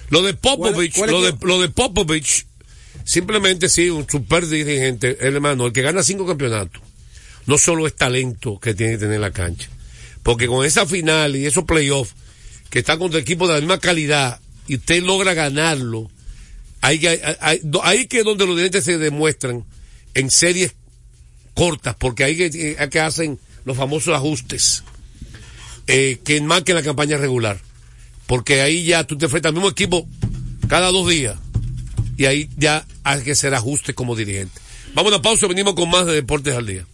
Lo de Popovich, ¿Cuál- cuál es lo, de, lo de Popovich, simplemente sí, un super dirigente, el hermano, el que gana cinco campeonatos, no solo es talento que tiene que tener en la cancha, porque con esa final y esos playoffs, que están contra equipos de la misma calidad, y usted logra ganarlo, ahí, ahí, ahí que es donde los dirigentes se demuestran en series cortas, porque ahí que, ahí que hacen los famosos ajustes, eh, que marquen la campaña regular porque ahí ya tú te enfrentas al mismo equipo cada dos días y ahí ya hay que hacer ajustes como dirigente. Vamos a una pausa, venimos con más de Deportes al Día.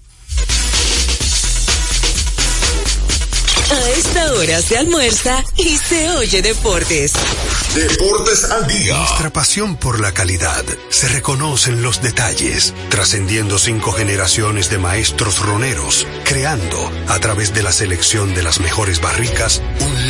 A esta hora se almuerza y se oye deportes. Deportes al día. Nuestra pasión por la calidad se reconoce en los detalles, trascendiendo cinco generaciones de maestros roneros, creando, a través de la selección de las mejores barricas, un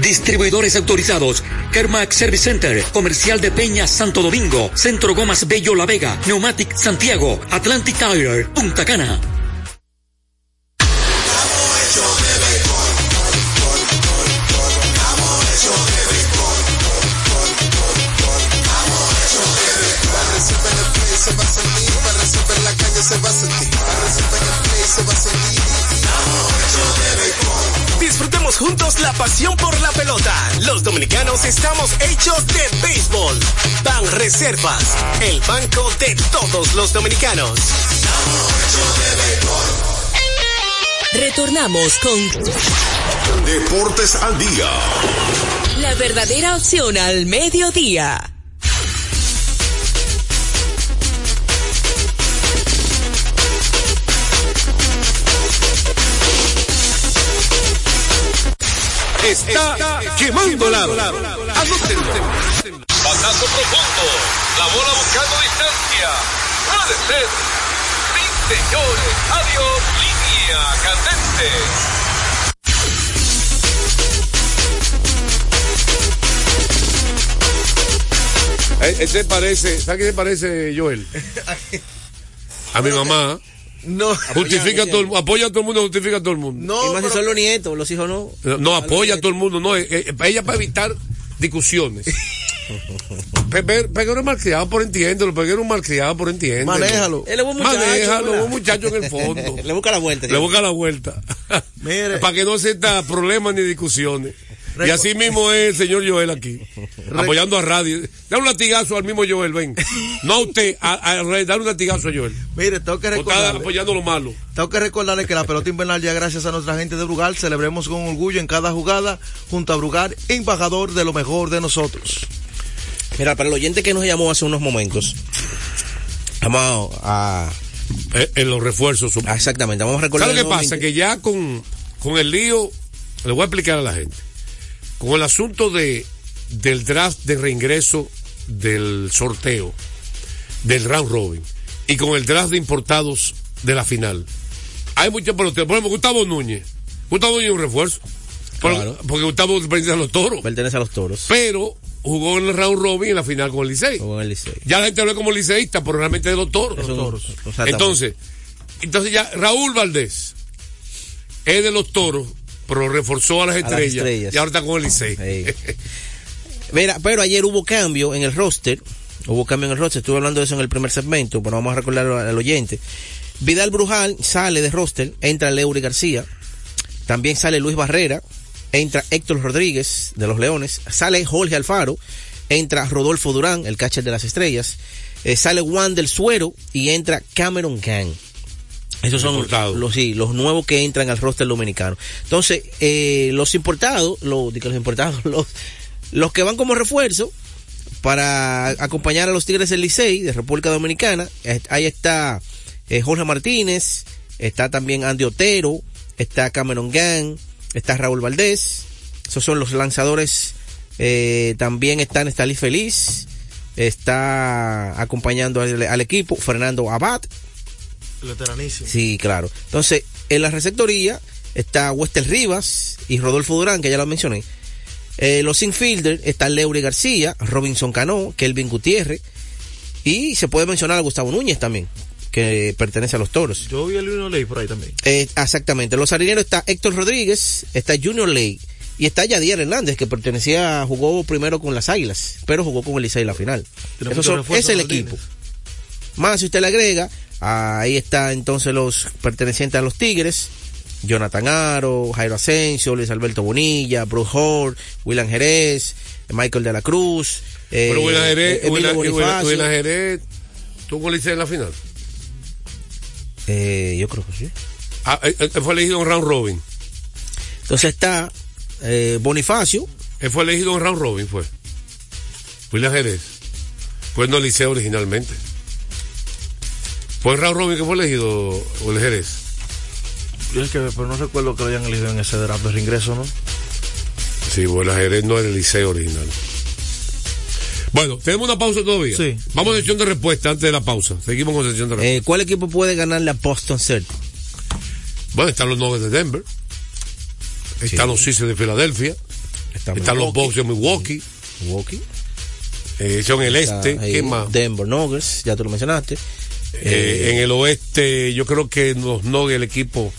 Distribuidores autorizados. Kermac Service Center, Comercial de Peña Santo Domingo, Centro Gomas Bello La Vega, Neumatic Santiago, Atlantic Tire, Punta Cana. Se va a sentir, se va a sentir, Juntos la pasión por la pelota. Los dominicanos estamos hechos de béisbol. Ban Reservas, el banco de todos los dominicanos. Retornamos con Deportes al día. la verdadera opción al mediodía. Está quemando lado. Pasazo profundo. La bola buscando distancia. Puede ser. Sí, señores. Adiós. Línea candente. Este parece, ¿sabes qué se parece, Joel? <laughs> A mi mamá. No. Justifica a todo, el- apoya a todo el mundo, justifica a todo el mundo. y más si son los nietos, los hijos no. No, no, apoya a todo el mundo, no, eh, eh, ella para evitar discusiones. <laughs> Pe- pe- Peguero es malcriado por entiéndelo, Peguero es malcriado por entiéndelo. Manéjalo. Él es buen muchacho, Manéjalo, buen muchacho en el fondo. <laughs> Le busca la vuelta. Le busca la vuelta. Mire. <laughs> Para que no se problemas ni discusiones. Y así mismo es el señor Joel aquí, apoyando a radio. Dale un latigazo al mismo Joel, ven. No a usted, a, a, dale un latigazo a Joel. Mire, tengo que recordarle, apoyando lo malo. tengo que recordarle que la pelota invernal ya gracias a nuestra gente de Brugal celebremos con orgullo en cada jugada junto a Brugal, embajador de lo mejor de nosotros. Mira, para el oyente que nos llamó hace unos momentos, vamos a... Eh, en los refuerzos. Ah, exactamente, vamos a recordar... ¿Sabes lo que pasa? Que ya con, con el lío, le voy a explicar a la gente, con el asunto de del draft de reingreso del sorteo, del round robin, y con el draft de importados de la final, hay muchos peloteros. Por ejemplo, Gustavo Núñez. Gustavo Núñez es un refuerzo. Claro. Porque Gustavo pertenece a los toros. Pertenece a los toros. Pero jugó en el round robin en la final con el Licey. Jugó en el Licey. Ya la gente lo ve como liceísta, pero realmente de los toros. Un- exactamente. Entonces, entonces ya Raúl Valdés es de los toros, pero reforzó a las A las estrellas, estrellas. y ahora está con el Licey. Mira, pero ayer hubo cambio en el roster. Hubo cambio en el roster. Estuve hablando de eso en el primer segmento, pero vamos a recordarlo al oyente. Vidal Brujal sale de roster, entra Leury García. También sale Luis Barrera. Entra Héctor Rodríguez de los Leones. Sale Jorge Alfaro. Entra Rodolfo Durán, el catcher de las estrellas. Eh, sale Juan del Suero y entra Cameron Gang. Esos son los, sí, los nuevos que entran al roster dominicano. Entonces, eh, los importados, los, digo, los importados, <laughs> los, los que van como refuerzo para acompañar a los Tigres del Licey de República Dominicana, eh, ahí está eh, Jorge Martínez, está también Andy Otero, está Cameron Gang, está Raúl Valdés, esos son los lanzadores, eh, también está Nestalí Feliz, está acompañando al, al equipo Fernando Abad, Veteranísimo. Sí, claro. Entonces, en la receptoría está Wester Rivas y Rodolfo Durán, que ya lo mencioné. Eh, los infielders está Leury García, Robinson Cano, Kelvin Gutiérrez. Y se puede mencionar a Gustavo Núñez también, que pertenece a los toros. Yo vi el Luno Ley por ahí también. Eh, exactamente. Los harineros está Héctor Rodríguez, está Junior Ley y está Yadier Hernández, que pertenecía, jugó primero con las Águilas, pero jugó con el Licey en la final. Son- ese es el equipo. Más si usted le agrega, ahí está entonces los pertenecientes a los Tigres. Jonathan Aro, Jairo Asensio, Luis Alberto Bonilla, Bruce Hall, William Jerez, Michael de la Cruz, eh, Pero William Jerez, Emilio William- William-. William Jerez, ¿tuvo con el Licey en la final? Eh, yo creo que sí. Ah, eh, eh, fue elegido en round robin. Entonces está eh, Bonifacio. Él fue elegido en round robin, fue. William Jerez. Pues no Liceo originalmente. Fue round robin que fue elegido William Jerez. Yo es que, pero no recuerdo que lo hayan elegido en ese draft de reingreso, ¿no? Sí, bueno, Jerez no era el liceo original. Bueno, tenemos una pausa todavía. Sí. Vamos a sección de respuesta antes de la pausa. Seguimos con sección de respuesta. Eh, ¿Cuál equipo puede ganar la Boston Celtics? Bueno, están los Nuggets de Denver. Están los Sixers de Filadelfia. están los Bucks de Milwaukee. Milwaukee. Eh, son el Está este. ¿Qué más? Denver Nuggets, ya tú lo mencionaste. Eh, en el oeste, yo creo que los Nuggets, el equipo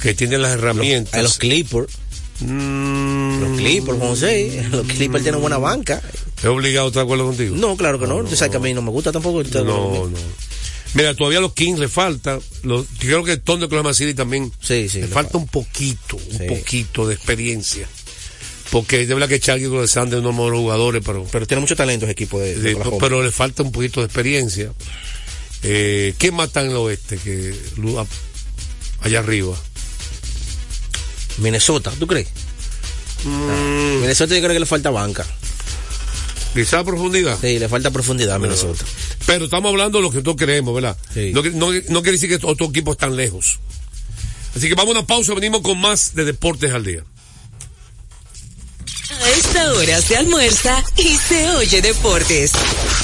que tiene las herramientas. A los Clippers. Mm. Los Clippers, José. Los Clippers tienen buena banca. ¿Es obligado a estar de acuerdo contigo? No, claro que no. Tú sabes que a mí no me gusta tampoco. No, no. Mira, todavía a los Kings le falta. Los, creo que el Thunder de Oklahoma City también sí, sí, le, le falta un poquito, un poquito de experiencia. Porque de verdad que Charlie es uno de los jugadores, pero. Pero tiene mucho talento ese equipo de, de de- pero le falta un poquito de experiencia. Eh, ¿Quién más está en el oeste? Que, allá arriba. Minnesota, ¿tú crees? Mm. Minnesota yo creo que le falta banca. Quizá profundidad. Sí, le falta profundidad a Minnesota. Pero estamos hablando de lo que nosotros queremos, ¿verdad? Sí. No, no quiere decir que otros equipos están lejos. Así que vamos a una pausa, venimos con más de Deportes al Día. A esta hora se almuerza y se oye deportes.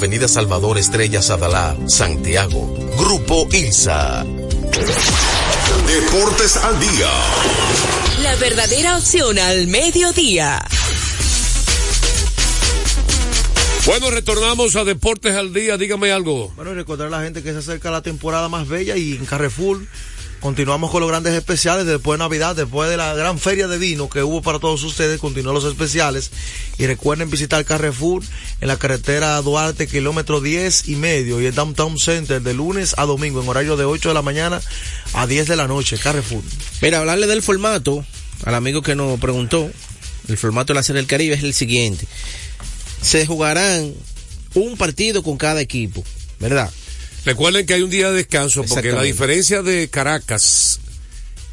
Avenida Salvador Estrella Sadalá, Santiago. Grupo ILSA. Deportes al día. La verdadera opción al mediodía. Bueno, retornamos a Deportes al Día. Dígame algo. Bueno, y recordar a la gente que se acerca la temporada más bella y en Carrefour continuamos con los grandes especiales después de Navidad, después de la gran feria de vino que hubo para todos ustedes, continúan los especiales. Y recuerden visitar Carrefour en la carretera Duarte, kilómetro 10 y medio, y el Downtown Center de lunes a domingo, en horario de 8 de la mañana a 10 de la noche, Carrefour. Mira, hablarle del formato al amigo que nos preguntó. El formato de la Serie del Caribe es el siguiente. Se jugarán un partido con cada equipo, ¿verdad? Recuerden que hay un día de descanso porque la diferencia de Caracas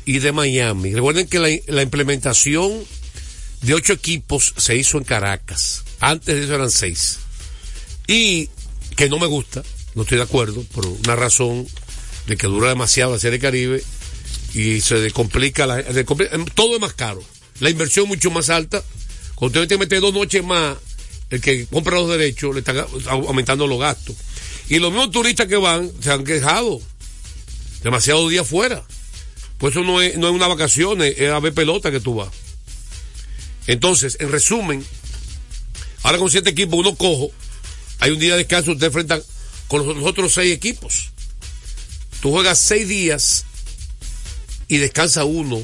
y de Miami, recuerden que la, la implementación de ocho equipos se hizo en Caracas. Antes de eso eran seis. Y que no me gusta, no estoy de acuerdo, por una razón de que dura demasiado la Serie Caribe y se complica, la, se complica- todo es más caro. La inversión es mucho más alta. Cuando usted meter dos noches más, el que compra los derechos le está aumentando los gastos. Y los mismos turistas que van se han quejado. Demasiado días fuera. Pues eso no es, no es una vacación, es a ver pelota que tú vas. Entonces, en resumen, ahora con siete equipos, uno cojo, hay un día de descanso, usted enfrenta con los, los otros seis equipos. Tú juegas seis días y descansa uno.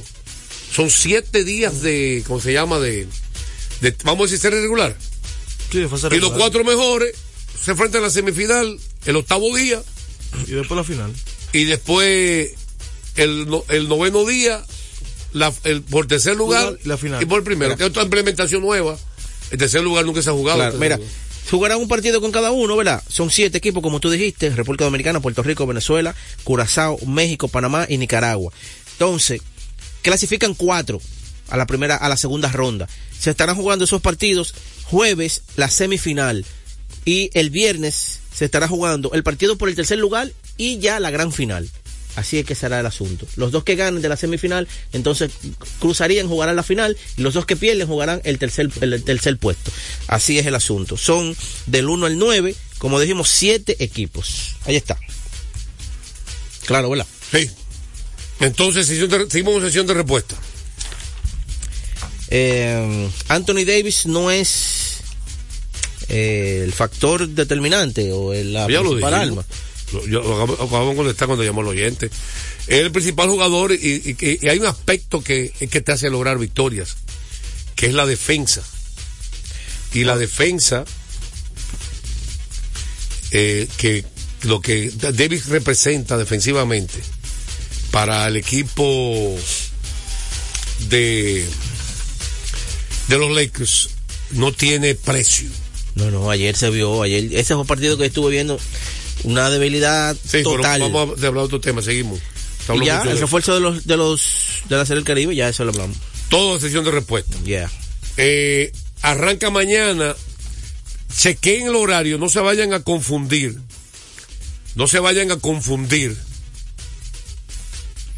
Son siete días de, ¿cómo se llama? De, de vamos a decir, serie regular. Sí, Y los cuatro mejores se enfrentan en la semifinal el octavo día Y después la final. y después el, el noveno día la, el, por tercer lugar la final. y por el primero. Mira. Que es otra implementación nueva. El tercer lugar nunca se ha jugado. Claro, mira, lugar. jugarán un partido con cada uno, ¿verdad? Son siete equipos, como tú dijiste, República Dominicana, Puerto Rico, Venezuela, Curazao, México, Panamá y Nicaragua. Entonces, clasifican cuatro a la primera, a la segunda ronda. Se estarán jugando esos partidos jueves, la semifinal, y el viernes se estará jugando el partido por el tercer lugar y ya la gran final. Así es que será el asunto. Los dos que ganen de la semifinal, entonces cruzarían, jugarán la final, y los dos que pierden jugarán el tercer, el tercer puesto. Así es el asunto. Son del 1 al 9, como dijimos, siete equipos. Ahí está. Claro, ¿verdad? Sí. Entonces, sesión de- seguimos con sesión de respuesta. Eh, Anthony Davis no es eh, el factor determinante o el- la Ya principal. Lo- yo- lo acabo- de contestar cuando llamó el oyente. Es el principal jugador y, y- y hay un aspecto que, que te hace lograr victorias, que es la defensa. Y la defensa, eh, que lo que Davis representa defensivamente para el equipo de, de los Lakers no tiene precio. No, no, ayer se vio, ayer, ese fue un partido que estuve viendo, una debilidad Sí, pero total. vamos a hablar de otro tema, seguimos. y ya, el refuerzo de los, de los, de la Serie del Caribe, ya eso lo hablamos. Todo sesión de respuesta. Yeah. Eh, arranca mañana. Chequen el horario, no se vayan a confundir. No se vayan a confundir.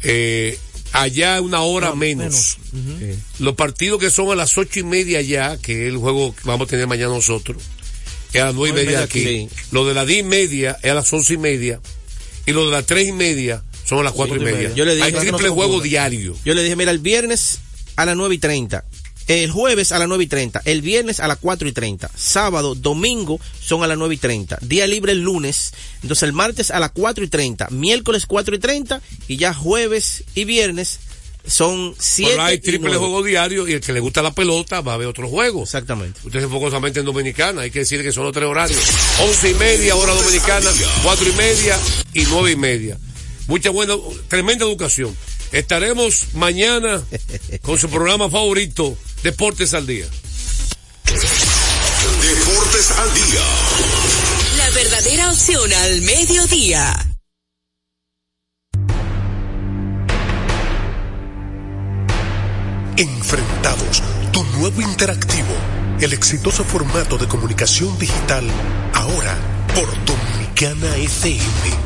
Eh, allá una hora menos. Los partidos que son a las ocho y media ya, que es el juego que vamos a tener mañana nosotros, es a las nueve y media aquí. Lo de las diez y media es a las once y media. Y lo de las tres y media son a las cuatro y media. Yo le dije Hay no triple juego diario. Yo le dije, mira, el viernes a las 9 y 30, el jueves a las 9 y 30, el viernes a las 4 y 30, sábado, domingo son a las 9 y 30, día libre el lunes, entonces el martes a las 4 y 30, miércoles 4 y 30 y ya jueves y viernes son 7 Pero hay y triple 9. juego diario y el que le gusta la pelota va a ver otro juego. Exactamente. Usted se enfocó solamente en Dominicana, hay que decir que son los tres horarios. Once y media, hora dominicana, cuatro y media y nueve y media. Mucha buena, tremenda educación. Estaremos mañana con su programa favorito, Deportes al Día. Deportes al día. La La opción al mediodía. Enfrentados, tu nuevo interactivo, el exitoso formato de comunicación digital, ahora por Dominicana FM.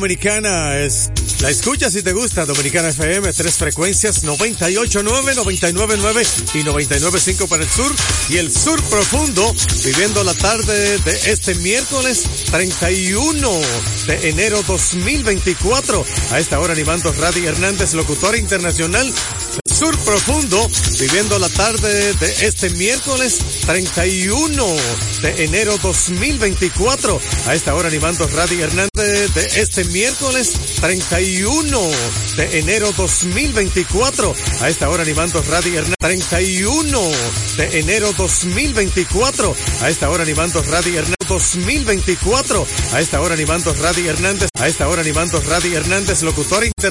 Dominicana. Es, la escucha si te gusta, Dominicana FM, tres frecuencias, 98.9, 99.9 y 99.5 para el sur. Y el sur profundo, viviendo la tarde de este miércoles 31 de enero 2024. A esta hora animando Radio Hernández, locutor internacional Sur Profundo, viviendo la tarde de este miércoles 31 de enero 2024. A esta hora animando Radio Hernández de este miércoles 31 de enero 2024. A esta hora animando Radio Hernández 31 de enero 2024. A esta hora animando Radio Hernández 2024. A esta hora animando Radio Hernández. A esta hora animando Hernández, locutor internacional.